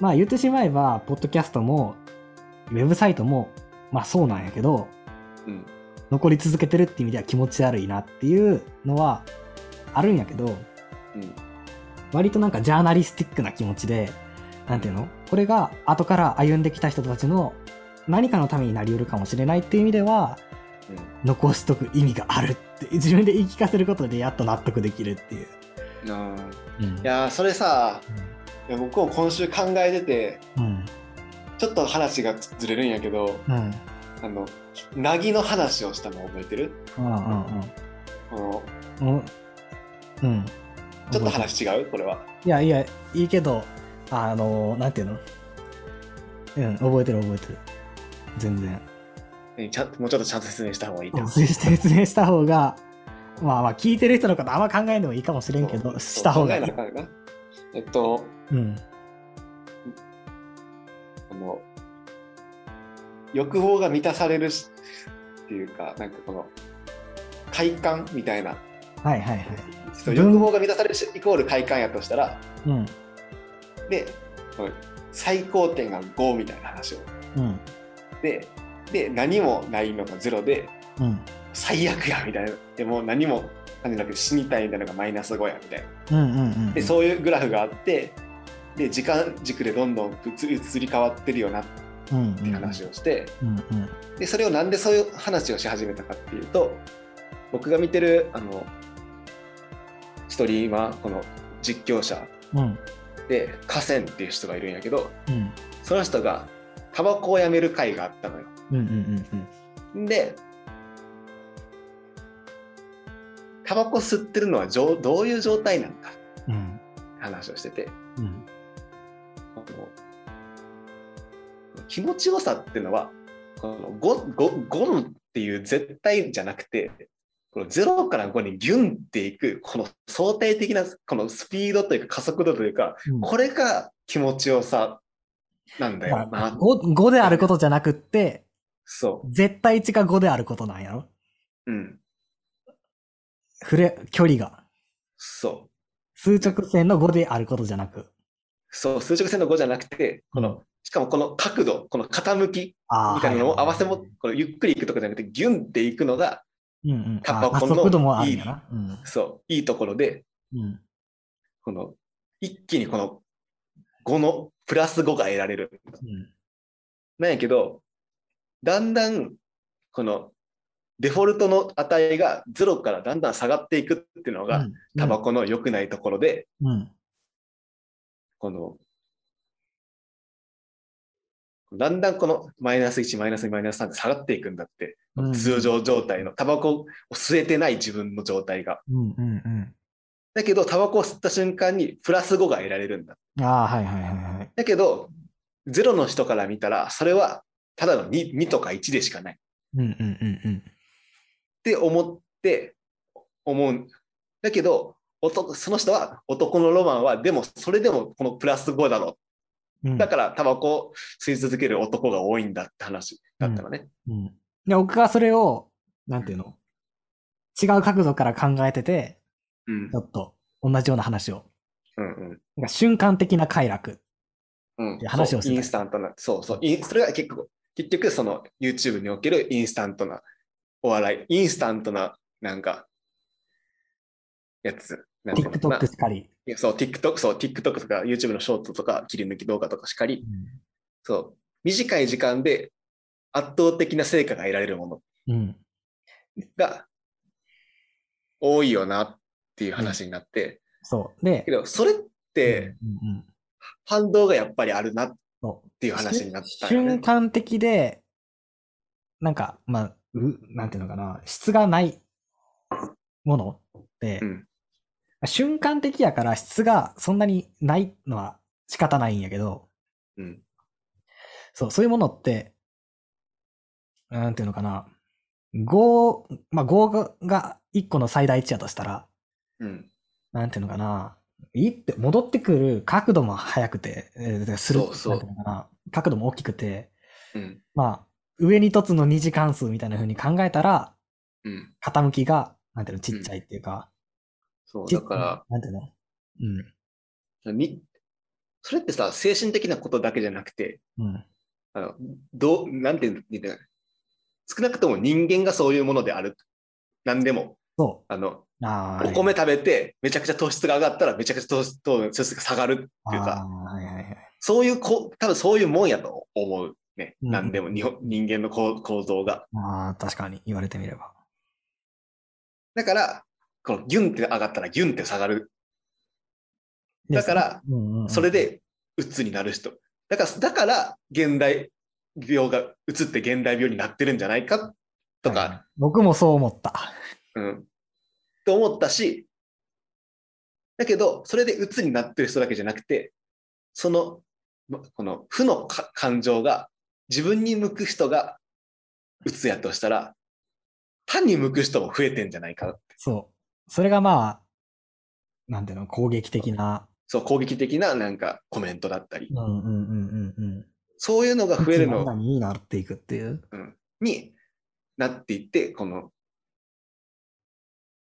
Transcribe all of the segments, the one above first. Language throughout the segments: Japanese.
まあ言ってしまえば、ポッドキャストも、ウェブサイトも、まあそうなんやけど、うん。残り続けてるって意味では気持ち悪いなっていうのはあるんやけど、うん。割となんかジャーナリスティックな気持ちで、なんていうの？これが後から歩んできた人たちの何かのためになり得るかもしれないっていう意味では、残しとく意味があるって自分で言い聞かせることでやっと納得できるっていう。うん。いやーそれさ、いや僕も今週考えてて、うん。ちょっと話がずれるんやけど、うん。あの、なぎの話をしたの覚えてる？うん。うん。このうん。うん。ちょっと話違う？これは。いやいや、いいけど、あの、なんていうの？うん、覚えてる覚えてる。全然。えちゃんもうちょっとちゃんと説明した方がいい説明した方が、まあまあ、聞いてる人のことあんま考えんでもいいかもしれんけど、した方がいい考え。っと、うん。あの、欲望が満たされるしっていうか、なんかこの、快感みたいな。はいはいはい。そう欲望が満たされるしイコール快感やとしたら、うん。で、最高点が5みたいな話を。うん。で、で何もないのが0で、うん。最悪やみたいな。でもう何も感じなくて死にたいみたいなのがマイナス5やみたいな。うんうんうん。で、そういうグラフがあって、で、時間軸でどんどん移移り変わってるよなっうんて話をして。で、それをなんでそういう話をし始めたかっていうと、僕が見てる、あの、ストリーマー、この実況者うん。で、河川っていう人がいるんやけど、うん。その人がタバコをやめる会があったのよ。うんうんうんで、タバコ吸ってるのはじょうどういう状態なのかうん。話をしてて、うん。気持ちよさっていうのは、この 5, 5, 5っていう絶対じゃなくて、この0から5にギュンっていく、この相対的なこのスピードというか加速度というか、これが気持ちよさなんだよな。5, 5であることじゃなくって、そ絶対値が5であることなんやろ？う。うん。触れ、距離が。そう。数直線の5であることじゃなく。そう、数直線の5じゃなくて、この、しかもこの角度、この傾きあみたいなのを合わせも、このゆっくりいくとかじゃなくて、ギュンっていくのが、うんうん。タバコのあ速度もあるんやな。うん。そう、いいところで、うん。この、一気にこの5のプラス5が得られる。うん。なんやけど、だんだん、この、デフォルトの値が0からだんだん下がっていくっていうのが、タバコの良くないところで、うん。この、だんだんこのマイナス1、マイナス2、マイナス3って下がっていくんだって。うん通常状態の、タバコを吸えてない自分の状態が。うんうんうん。だけど、タバコを吸った瞬間にプラス5が得られるんだ。ああ、はいはいはいはい。だけど、0の人から見たら、それはただの 2, 2とか1でしかない。っうんうんうんうん。て思って、思う。だけど、男その人は男のロマンは、でもそれでもこのプラス5だろ。うんだからタバコを吸い続ける男が多いんだって話だったのね。うん。で、僕はそれを、なんていうの？違う角度から考えてて、うんちょっと同じような話を。うんうん。なんか瞬間的な快楽。うん話をしてたそうインスタントな、そうそう、それが結構、結局その YouTube におけるインスタントなお笑い、インスタントな、なんか、やつ。TikTok しかり。そう、TikTok、そう、TikTok とか YouTube のショートとか切り抜き動画とかしかり、そう、短い時間で圧倒的な成果が得られるものうん。が多いよなっていう話になって、そう。でけ、ど、それってうんうん反動がやっぱりあるなっていう話になったよね瞬。間的で、なんか、まあ、う、なんていうのかな、質がないものって、うん瞬間的やから質がそんなにないのは仕方ないんやけど、うん。そう、そういうものって、なんていうのかな、5、まあ5が1個の最大値やとしたら、うん。なんていうのかな、いいって、戻ってくる角度も速くて、えーするそうそう角度も大きくて、うん。まあ、上に凸の二次関数みたいな風に考えたら、うん。傾きが、なんていうの、ちっちゃいっていうか、そう、ちだから、なんていうの？うん。にそれってさ、精神的なことだけじゃなくて、うん。あの、どう、なんていうんだろう少なくとも人間がそういうものである。何でも。そあの、う。ああ。お米食べて、めちゃくちゃ糖質が上がったら、めちゃくちゃ糖質糖質が下がるっていうあか、あはいはいはい。そういうこ、多分そういうもんやと思うね。うん何でも日本人間の構構造が。ああ、確かに言われてみれば。だから、このギュンって上がったらギュンって下がる。だから、それ、で、うつになる人。だから、だから、現代病がうつって現代病になってるんじゃないかとか、はい僕もそう思った。うん。と思ったし、だけど、それで鬱になってる人だけじゃなくて、その、まこの負のか感情が自分に向く人が鬱やとしたら、他に向く人も増えてんじゃないかなって。そう。それがまあ、なんていうの、攻撃的な。そう、攻撃的ななんかコメントだったりう、んうんうんうんうん。そういうのが増えるの何になっていくっていう。になっていって、この、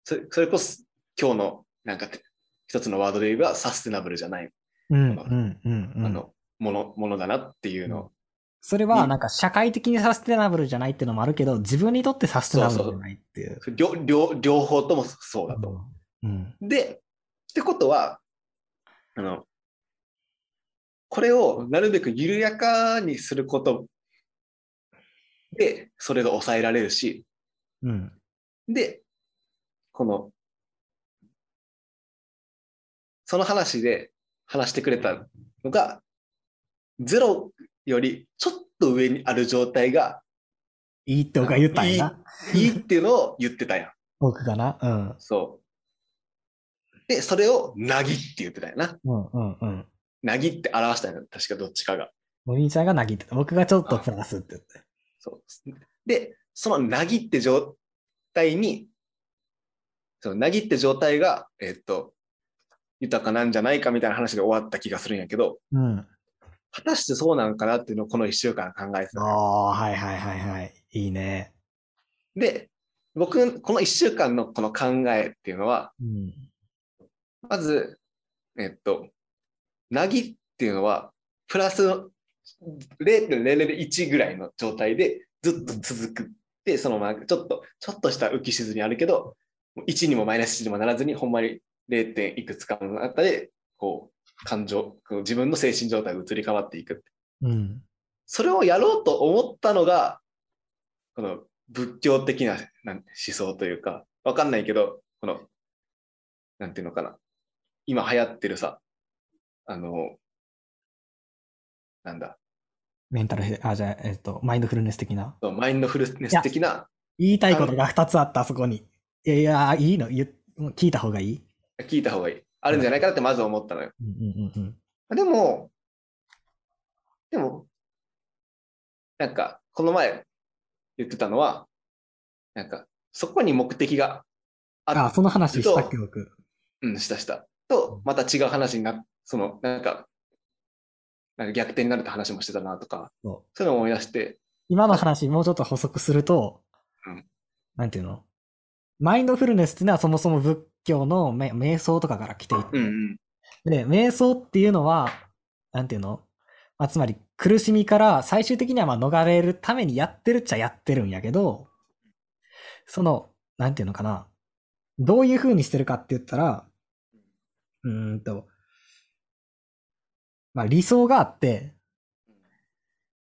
それそれこそ今日のなんか一つのワードで言えばサステナブルじゃない、うんうんうんうん。あの、もの、ものだなっていうのをそれはなんか社会的にサステナブルじゃないっていうのもあるけど、自分にとってサステナブルじゃないっていう。両両両方ともそうだと。うん。で、ってことは、あの、これをなるべく緩やかにすることで、それが抑えられるし、うん。で、この、その話で話してくれたのが、ゼロよりちょっと上にある状態がいいって僕は言ったんやな。いいっていうのを言ってたやん。僕がな。うん。そう。で、それをなぎって言ってたよな。うんうんうん。なぎって表したよね。確かどっちかが。お兄ちゃんがなぎってた。僕がちょっとプラスって言って。そう。で、そのなぎって状態に、そのなぎって状態が、えっと、豊かなんじゃないかみたいな話で終わった気がするんやけど、うん。果たしてそうなのかなっていうのをこの一週間考えてた。ああ、はいはいはいはい。いいね。で、僕、この一週間のこの考えっていうのは、うん。まず、えっと、なぎっていうのは、プラス0.001ぐらいの状態でずっと続く。で、そのままちょっと、ちょっとした浮き沈みあるけど、1にもマイナス1にもならずに、ほんまに 0. 点いくつかのあったで、こう、感情、自分の精神状態が移り変わっていく。うん。それをやろうと思ったのが、この仏教的な思想というか、わかんないけど、この、なんていうのかな。今流行ってるさ、あの、なんだ、メンタルヘ、あ、じゃあ、えっと、マインドフルネス的な？マインドフルネス的な、言いたいことが2つあった、あそこに。いやいや、いいの？聞いた方がいい？聞いた方がいい。あるんじゃないかなってまず思ったのよ。うんうんうんでも、でも、なんか、この前言ってたのは、なんか、そこに目的がうん。あ、その話したっけ、僕？うん、したした。と、また違う話になっ、その、なんか、なんか逆転になるって話もしてたなとか、そうそういうのを思い出して、今の話、もうちょっと補足すると、うんなんていうの？マインドフルネスっていうのはそもそも仏教のめ瞑想とかから来ていて、うんうん。で、瞑想っていうのは、なんていうの、まあ、つまり苦しみから最終的にはまあ逃れるためにやってるっちゃやってるんやけど、その、なんていうのかな、どういう風にしてるかって言ったら、うーんと、まあ理想があって、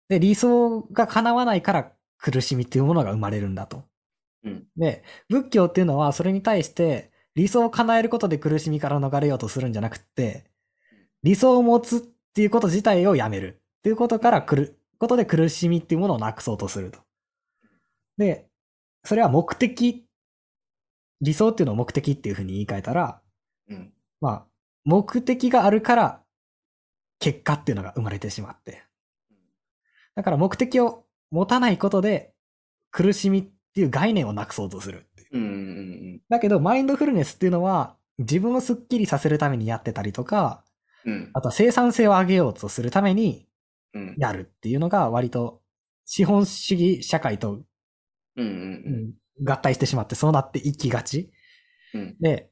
で、理想が叶わないから苦しみっていうものが生まれるんだと。うんで、仏教っていうのはそれに対して理想を叶えることで苦しみから逃れようとするんじゃなくって、理想を持つっていうこと自体をやめるっていうことから来る、ことで苦しみっていうものをなくそうとすると。で、それは目的、理想っていうのを目的っていうふうに言い換えたら、うん。まあ、目的があるから結果っていうのが生まれてしまって。だから目的を持たないことで苦しみっていう概念をなくそうとするう。うんうんだけど、マインドフルネスっていうのは自分をスッキリさせるためにやってたりとか、うん。うんあとは生産性を上げようとするためにうん。やるっていうのが割と資本主義社会と、合体してしまってそうなっていきがち。うん。うんで、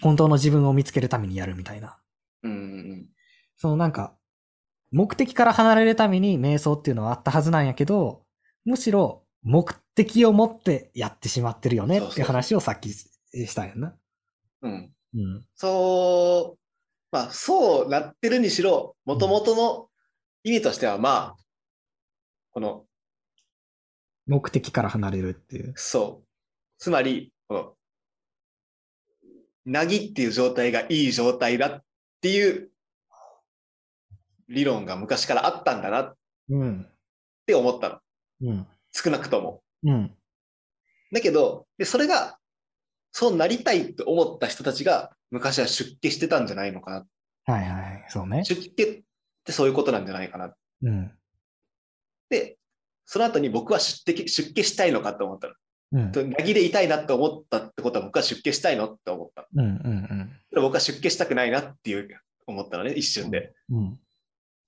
本当の自分を見つけるためにやるみたいな。うんうんそのなんか、目的から離れるために瞑想っていうのはあったはずなんやけど、むしろ目的を持ってやってしまってるよねっていう話をさっきしたんやな。うん。うん。そう、まあ、そうなってるにしろ、もともとの意味としては、まあ、この、目的から離れるっていう。そう。つまり、この、なぎっていう状態がいい状態だっていう理論が昔からあったんだなっうん。て思ったの。うん。少なくとも。うん。だけど、でそれが、そうなりたいって思った人たちが昔は出家してたんじゃないのかな。はいはい。そうね。出家ってそういうことなんじゃないかな。うん。で、その後に僕は出家出家したいのかって思ったの。うん。となぎでいたいなって思ったってことは僕は出家したいのって思ったの。うんうんで僕は出家したくないなっていう思ったのね、一瞬で。うん。うん。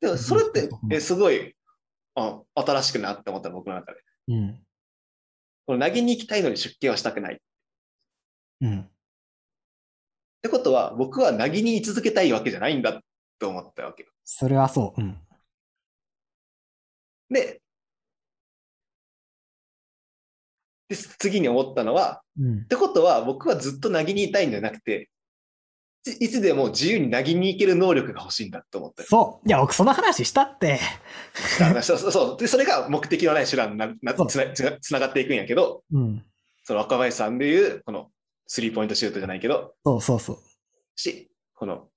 でもそれってう、んえすごいあ新しくなって思ったの、僕の中で。うん。このなぎに行きたいのに出家はしたくない。っうん。てことは、僕はなぎに居続けたいわけじゃないんだって思ったわけよ。それはそう。うん。で、で次に思ったのは、うんっ。てことは僕はずっとなぎにいたいんじゃなくて、いいつでも自由になぎに行ける能力が欲しいんだって思ったよそう。いや、僕その話したって。あそうそうそうで。それが目的のない手段になつなつなつながっていくんやけど、うん。その若林さんでいう、このスリーポイントシュートじゃないけど、そうそうそう。し、この、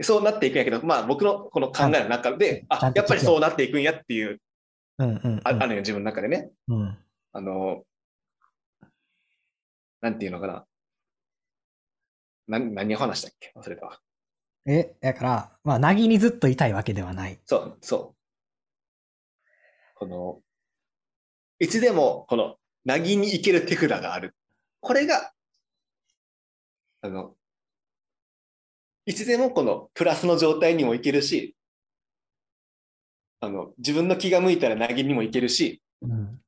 そうなっていくんやけど、まあ僕のこの考えの中で、あ、やっぱりそうなっていくんやっていう、うんうん、うん。ああるよ、自分の中でね。うん。あの、なんていうのかな。な何を話したっけ？忘れたわ。え、だから、まあ、なぎにずっといたいわけではない。そう、そう。この、いつでも、この、なぎに行ける手札がある。これが、あの、いつでもこのプラスの状態にも行けるし、あの、自分の気が向いたらなぎにも行けるし、うん。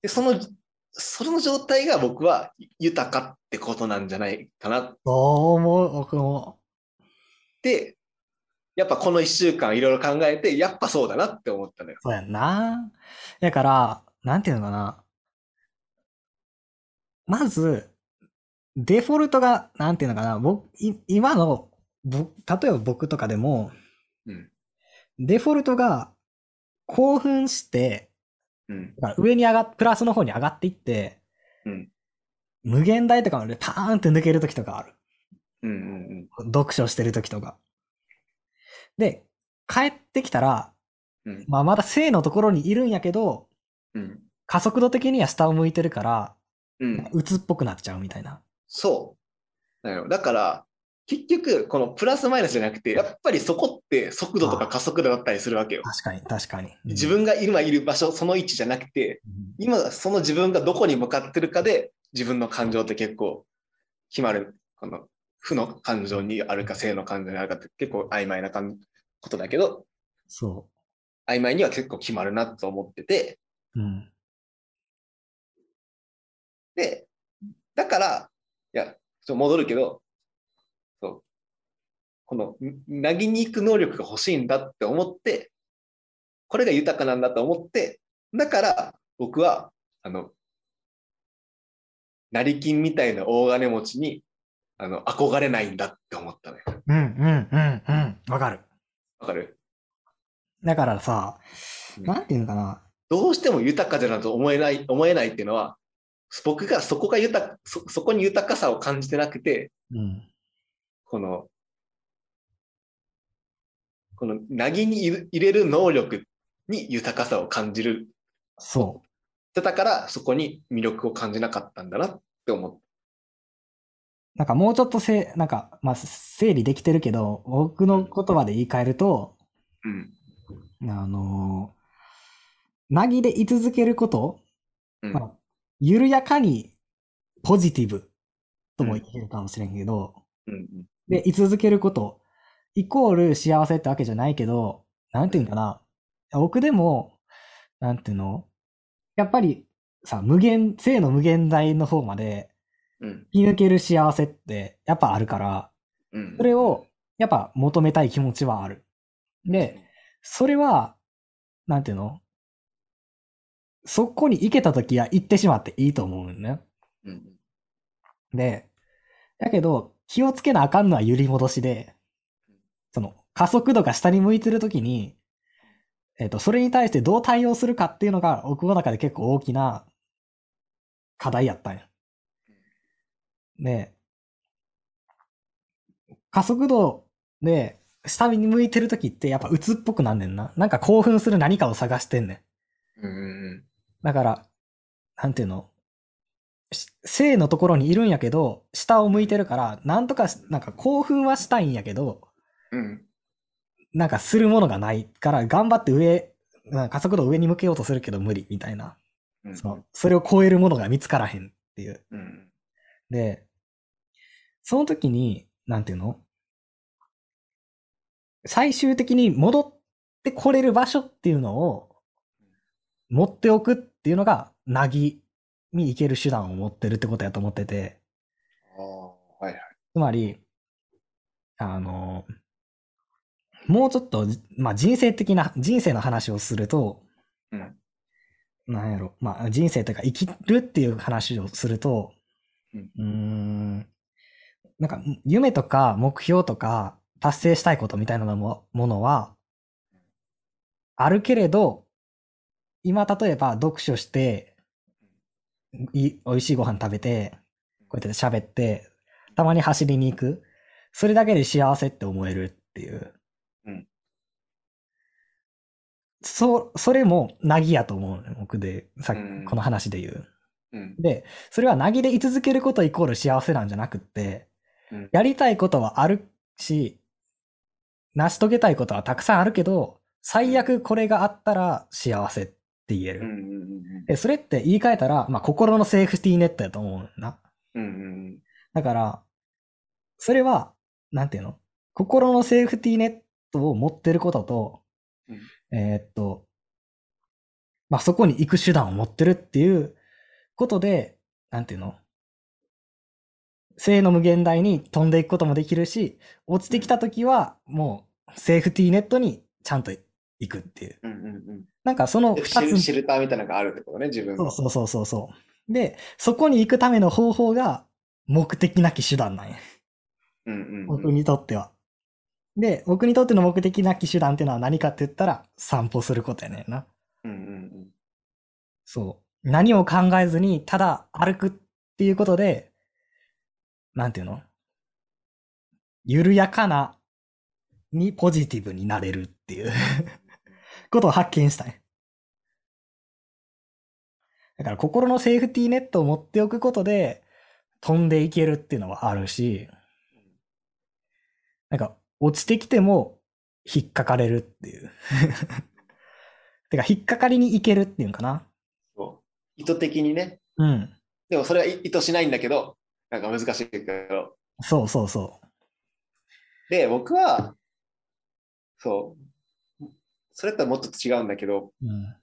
で、その、その状態が僕は豊かってことなんじゃないかなっそう思う、僕も。て、やっぱこの一週間いろいろ考えて、やっぱそうだなって思ったのよ。そうやんな。だから、なんていうのかな。まず、デフォルトが、なんていうのかな。僕、い今の、ぼ例えば僕とかでも、うん。デフォルトが興奮して、うん。だから上に上がっ、プラスの方に上がっていって、うん。無限大とかまでパーンって抜けるときとかある。うん。うん。読書してるときとか。で、帰ってきたら、うん。まあまだ正のところにいるんやけど、うん。加速度的には下を向いてるから、うん。鬱っぽくなっちゃうみたいな。そう。だから、結局、このプラスマイナスじゃなくて、やっぱりそこって速度とか加速度だったりするわけよ。確かに、確かに。うん自分が今いる場所、その位置じゃなくて、今その自分がどこに向かってるかで、自分の感情って結構決まる。この負の感情にあるか正の感情にあるかって結構曖昧な感ことだけど、そ曖昧には結構決まるなと思ってて、う。うん。で、だから、いや、ちょっと戻るけど。この、んなぎに行く能力が欲しいんだって思って、これが豊かなんだと思って、だから僕は、あの、成金みたいな大金持ちに、あの、憧れないんだって思ったのよ。うん、うん、うん、うん。わかる。わかる？だからさ、うんなんていうのかな。どうしても豊かじゃなと思えない、思えないっていうのは、僕がそこが豊か、そ、そこに豊かさを感じてなくて、うん。この、この、なぎに入れる能力に豊かさを感じる。そだから、そこに魅力を感じなかったんだなって思っう。なんかもうちょっとせ、なんか、まあ、整理できてるけど、僕の言葉で言い換えると、た。うん。あのー、なぎで居続けること、うん。まあ、緩やかにポジティブとも言えるかもしれんけど、うん。で、居続けること、イコール幸せってわけじゃないけど、なんていうんかな。僕でも、なんていうの？やっぱりさ、無限、正の無限大の方までうん。引き抜ける幸せってやっぱあるから、うん。それをやっぱ求めたい気持ちはある。で、それは、なんていうの？そこに行けた時は行ってしまっていいと思うんね。うんで、だけど、気をつけなあかんのは揺り戻しで、加速度が下に向いてる時に、えっ、と、それに対してどう対応するかっていうのが、僕の中で結構大きな課題やったんや。で、加速度で下に向いてる時ってやっぱ鬱っぽくなんねんな。なんか興奮する何かを探してんねん。だから、なんていうの正のところにいるんやけど、下を向いてるから、なんとか、なんか興奮はしたいんやけど、うんなんかするものがないから、頑張って上、なんか加速度を上に向けようとするけど無理みたいな。うんそのそれを超えるものが見つからへんっていう。うんで、その時に、なんていうの？最終的に戻ってこれる場所っていうのを持っておくっていうのが、なぎに行ける手段を持ってるってことやと思ってて、ああはいはい。つまり、あの、もうちょっと、まあ人生的な、人生の話をすると、うんなんやろ、まあ人生というか生きるっていう話をすると、うんうーん、なんか夢とか目標とか達成したいことみたいなもものは、あるけれど、今例えば読書して、い美味しいご飯食べて、こうやって喋って、たまに走りに行く。それだけで幸せって思えるっていう。うんそ、それも、なぎやと思うね。僕で、さっきうんこの話で言う。うんで、それはなぎで居続けることイコール幸せなんじゃなくって、うんやりたいことはあるし、成し遂げたいことはたくさんあるけど、最悪これがあったら幸せって言える。うんうんうんで、それって言い換えたら、まあ、心のセーフティーネットやと思うな。うんうんだから、それは、なんていうの？心のセーフティーネットを持ってることと、うんえーっと、まあ、そこに行く手段を持ってるっていうことで、なんていうの？性の無限大に飛んでいくこともできるし、落ちてきたときは、もう、セーフティーネットにちゃんと行くっていう。うんうんうんなんかそので二つシェルターみたいなのがあるってことね、自分の。そうそうそうそうそう。で、そこに行くための方法が目的なき手段なんや。うんうんうん僕にとっては。で、僕にとっての目的なき手段っていうのは何かって言ったら散歩することやねんな。うんうんそう。何も考えずにただ歩くっていうことで、なんていうの？緩やかなにポジティブになれるっていう ことを発見したい。だから心のセーフティーネットを持っておくことで飛んでいけるっていうのはあるし、なんか落ちてきても引っかかれるっていう。てか引っかかりに行けるっていうんかな。そう意図的にね。うん。でもそれは意図しないんだけど、なんか難しいけど。そうそうそで、僕は、そう、それとはもっと違うんだけど、う。うん。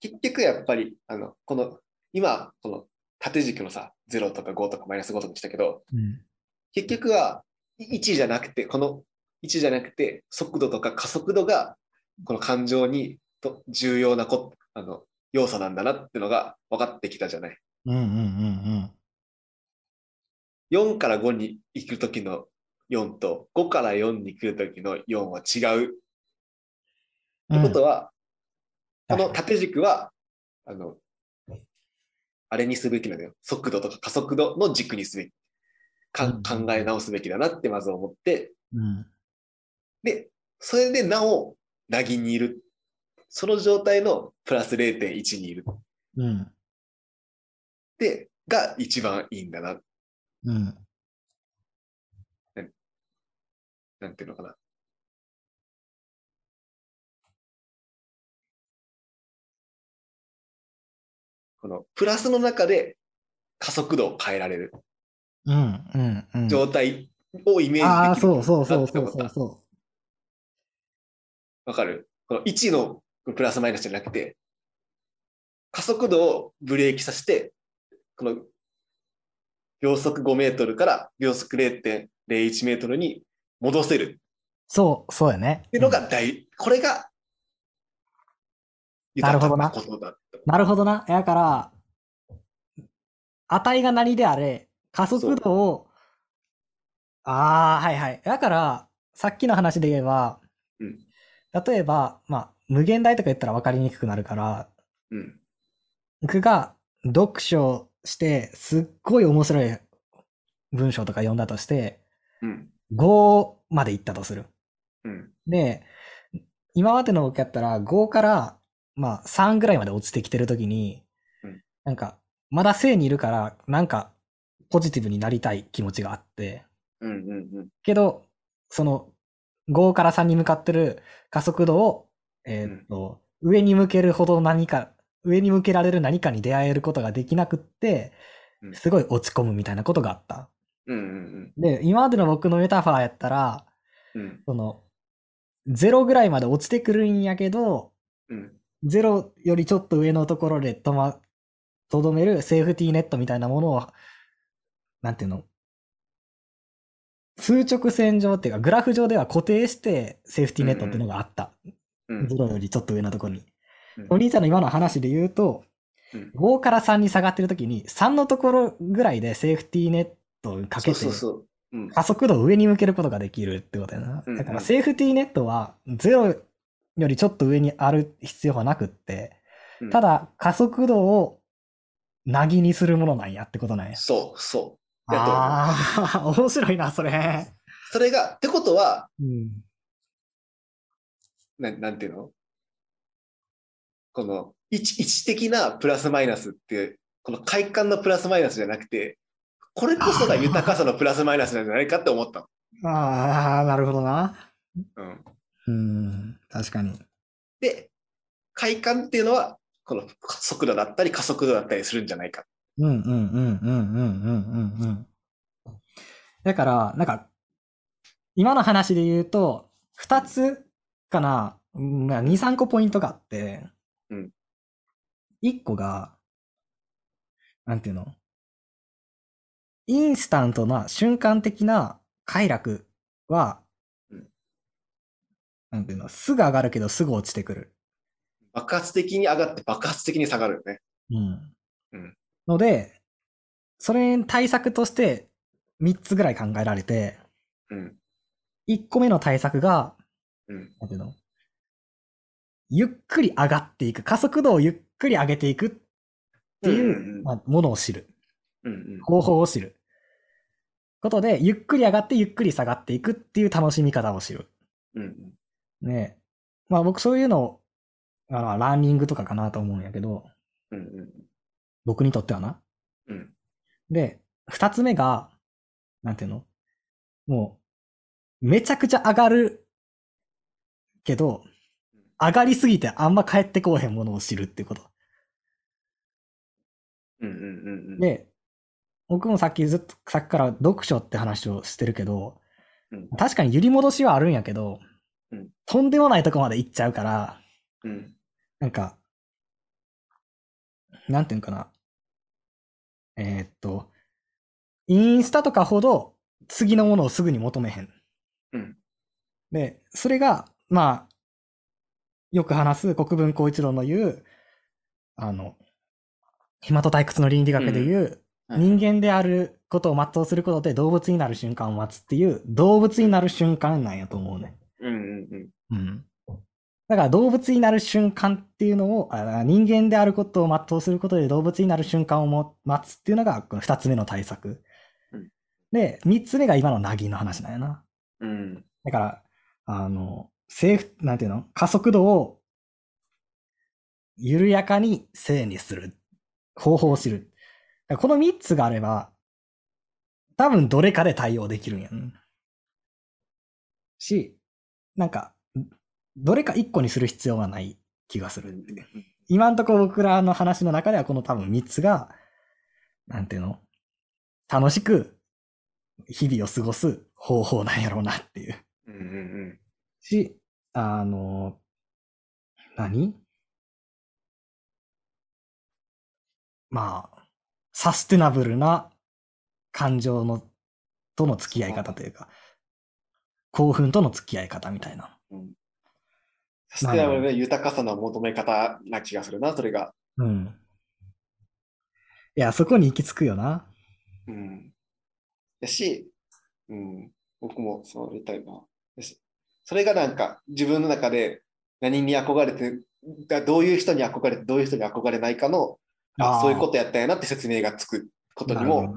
結局やっぱり、あの、この、今、この縦軸のさ、0とか5とかマイナス5とかにしたけど、うん。結局は1じゃなくて、この1じゃなくて、速度とか加速度が、この感情にと重要なこあの要素なんだなっていうのが分かってきたじゃない。うんうんうん4から5に行くときの4と5から4に来るときの4は違う。っうん。てことは、この縦軸は、あの、あれにすべきなのよ。速度とか加速度の軸にすべき。考え直すべきだなってまず思って、にうん。で、それでなお、なぎにいる。その状態のプラス0.1にいる。うん。で、が一番いいんだな。うん。なんていうのかな。このプラスの中で加速度を変えられるうんうんうん。状態をイメージできるああ、そうそうそうそうそう。そわかる？この1のプラスマイナスじゃなくて、加速度をブレーキさせて、この秒速5メートルから秒速0.5 0.01メートルに戻せる。そう、そうやね。っていうのが大、これがなるほどな。なるほどな。やから、値が何であれ、加速度を、ああ、はいはい。だから、さっきの話で言えば、うん例えば、まあ、無限大とか言ったら分かりにくくなるから、うん。僕が読書して、すっごい面白い文章とか読んだとして、うん。5まで行ったとする。うん。で、今までの僕やったら5から、まあ3ぐらいまで落ちてきてるときに、うんなんか、まだ正にいるから、なんか、ポジティブになりたい気持ちがあって、うん。うん。うん。けど、その、5から3に向かってる加速度を、えーっと、上に向けるほど何か、上に向けられる何かに出会えることができなくってう、んすごい落ち込むみたいなことがあった。うん。うん。で、今までの僕のメタファーやったら、うん。その、0ぐらいまで落ちてくるんやけど、うん。0よりちょっと上のところで止ま、とどめるセーフティーネットみたいなものを、なんていうの？数直線上っていうか、グラフ上では固定してセーフティーネットっていうのがあった。うん。0よりちょっと上のところに。うんお兄ちゃんの今の話で言うと、うん5から3に下がってるときに、3のところぐらいでセーフティーネットをかけて、そうそうそう。うん。加速度を上に向けることができるってことやな。だからセーフティーネットは0よりちょっと上にある必要はなくって、うんただ加速度をなぎにするものなんやってことなんや。そうそう。ああ、面白いな、それ。それが、ってことは、うん。ななんていうの？この位置的なプラスマイナスって、この快感のプラスマイナスじゃなくて、これこそが豊かさのプラスマイナスなんじゃないかって思ったの。ああ、なるほどな。うん、うん、確かに。で、快感っていうのは、この速度だったり加速度だったりするんじゃないか。うんうんうんうんうんうんうんうん。だから、なんか、今の話で言うと、二つかな、うんまあ二、三個ポイントがあって、うん一個が、なんていうのインスタントな瞬間的な快楽は、うんなんていうのすぐ上がるけどすぐ落ちてくる。爆発的に上がって爆発的に下がるよね。うん。うんので、それに対策として3つぐらい考えられて、うん。1個目の対策が、うん。なんていうの？ゆっくり上がっていく、加速度をゆっくり上げていくっていう、うんうんまあ、ものを知る。うんうん。方法を知る。ことで、ゆっくり上がってゆっくり下がっていくっていう楽しみ方を知る。うんねまあ僕そういうの、あのランニングとかかなと思うんやけど、うん。うん僕にとってはな。うん。で、二つ目が、なんていうの？もう、めちゃくちゃ上がるけど、上がりすぎてあんま帰ってこうへんものを知るっていうこと。うんうんうんうん。で、僕もさっきずっと、さっきから読書って話をしてるけど、うん確かに揺り戻しはあるんやけど、うんとんでもないとこまで行っちゃうから、うん。なんか、なんていうんかな。えーっと、インスタとかほど次のものをすぐに求めへん。うんで、それが、まあ、よく話す国分光一郎の言う、あの、暇と退屈の倫理学で言う、はい人間であることを全うすることで動物になる瞬間を待つっていう、動物になる瞬間なんやと思うね。うんうんうん。うん。だから動物になる瞬間っていうのを、あ人間であることを全うすることで動物になる瞬間をも待つっていうのがこの二つ目の対策。うんで、三つ目が今のナギの話なんやな。うん。だから、あの、セーフ、なんていうの？加速度を緩やかに正にする。方法を知る。この三つがあれば、多分どれかで対応できるんやん。し、なんか、どれか一個にする必要はない気がする。今んとこ僕らの話の中ではこの多分三つが、なんていうの？楽しく日々を過ごす方法なんやろうなっていう。うんうんし、あの、何？まあ、サステナブルな感情のとの付き合い方というか、興奮との付き合い方みたいな。うん。サステナブルで豊かさの求め方な気がするな、それが。うん。いや、そこに行き着くよな。うん。やし、うん、僕もそう言いたいな。それがなんか自分の中で何に憧れて、だどういう人に憧れて、どういう人に憧れないかの、あそういうことやったんやなって説明がつくことにも、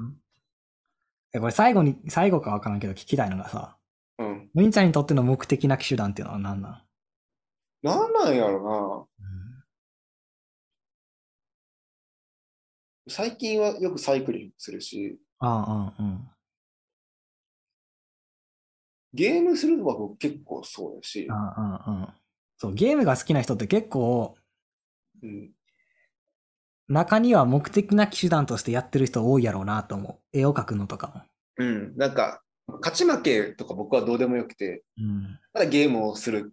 え、これ最後に、最後かわからんけど聞きたいのがさ、うん。ムインちゃんにとっての目的なき手段っていうのは何なん？なんなんやろな。最近はよくサイクリングするし、ああ、うんうん。ゲームするのは僕結構そうやし、ああ、うんうん。そう、ゲームが好きな人って結構、うん、中には目的なき手段としてやってる人多いやろうなと思う。絵を描くのとかうん、なんか、勝ち負けとか僕はどうでもよくて、も。うん。ただゲームをする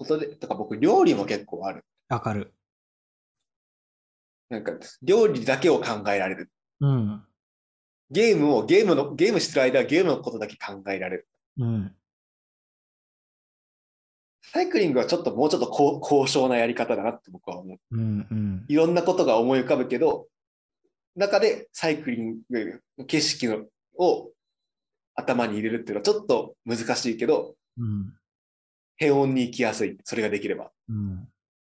ことで、とか僕料理も結構ある。わかる。なんか、料理だけを考えられる。うん。ゲームを、ゲームの、ゲームしてる間はゲームのことだけ考えられる。うん。サイクリングはちょっともうちょっと高高尚なやり方だなって僕は思う。うん。うん。いろんなことが思い浮かぶけど、中でサイクリングの景色のを頭に入れるっていうのはちょっと難しいけど、うん。平穏に行きやすい。それができれば。うん。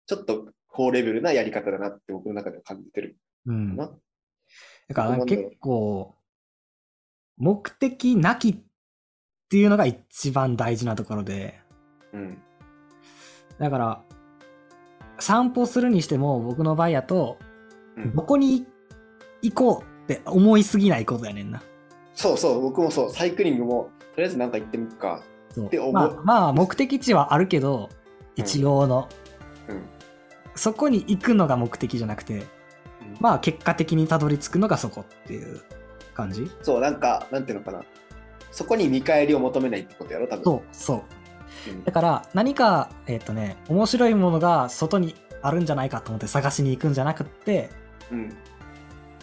ちょっと高レベルなやり方だなって僕の中では感じてるうん。かだな。から結構、目的なきっていうのが一番大事なところで、うん。だから、散歩するにしても僕の場合やと、うんどこに行こうって思いすぎないことやねんな。そうそう、僕もそう、サイクリングも、とりあえずなんか行ってみっか。って思うまあ、まあ、目的地はあるけど、一応の、うん。そこに行くのが目的じゃなくて、まあ結果的にたどり着くのがそこっていう感じそう、なんか、なんていうのかな。そこに見返りを求めないってことやろ、多分。そう、そう。うんだから何か、えっ、とね、面白いものが外にあるんじゃないかと思って探しに行くんじゃなくって、うん。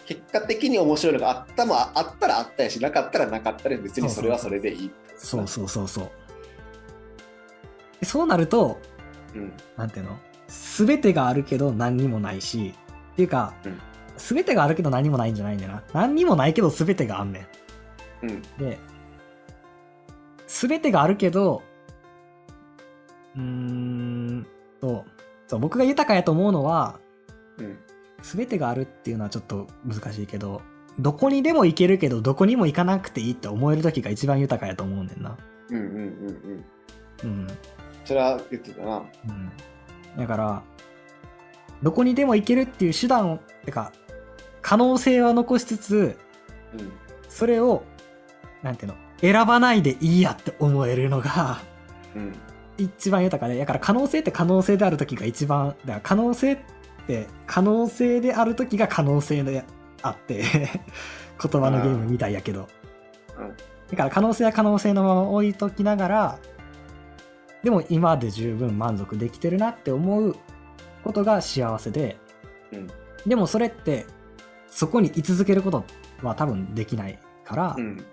結果的に面白いのがあったもああったらあったやし、なかったらなかったで別にそれはそれでいい。そうそうそうそう。でそうなると、うん。なんていうの？全てがあるけど何にもないし、っていうかうん、全てがあるけど何にもないんじゃないんだよな。何にもないけど全てがあんねうん。ん。で、全てがあるけど、うーんと、そう僕が豊かやと思うのは、うん。全てがあるっていうのはちょっと難しいけど、どこにでも行けるけど、どこにも行かなくていいって思える時が一番豊かやと思うねんな。うんうんうんうん。うん。それは言ってたな。うん。だから、どこにでも行けるっていう手段を、てか、可能性は残しつつ、うん。それを、なんていうの、選ばないでいいやって思えるのが、うん。一番豊かで、だから可能性って可能性である時が一番、だから可能性って可能性である時が可能性であって、言葉のゲームみたいやけど。うんだから可能性は可能性のまま置いときながら、でも今で十分満足できてるなって思うことが幸せで、うん。でもそれってそこに居続けることは多分できないから、うん。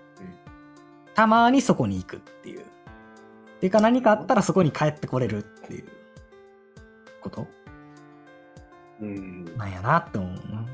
たまにそこに行くっていう。ていうか何かあったらそこに帰ってこれるっていうことうん、なんやなって思うな。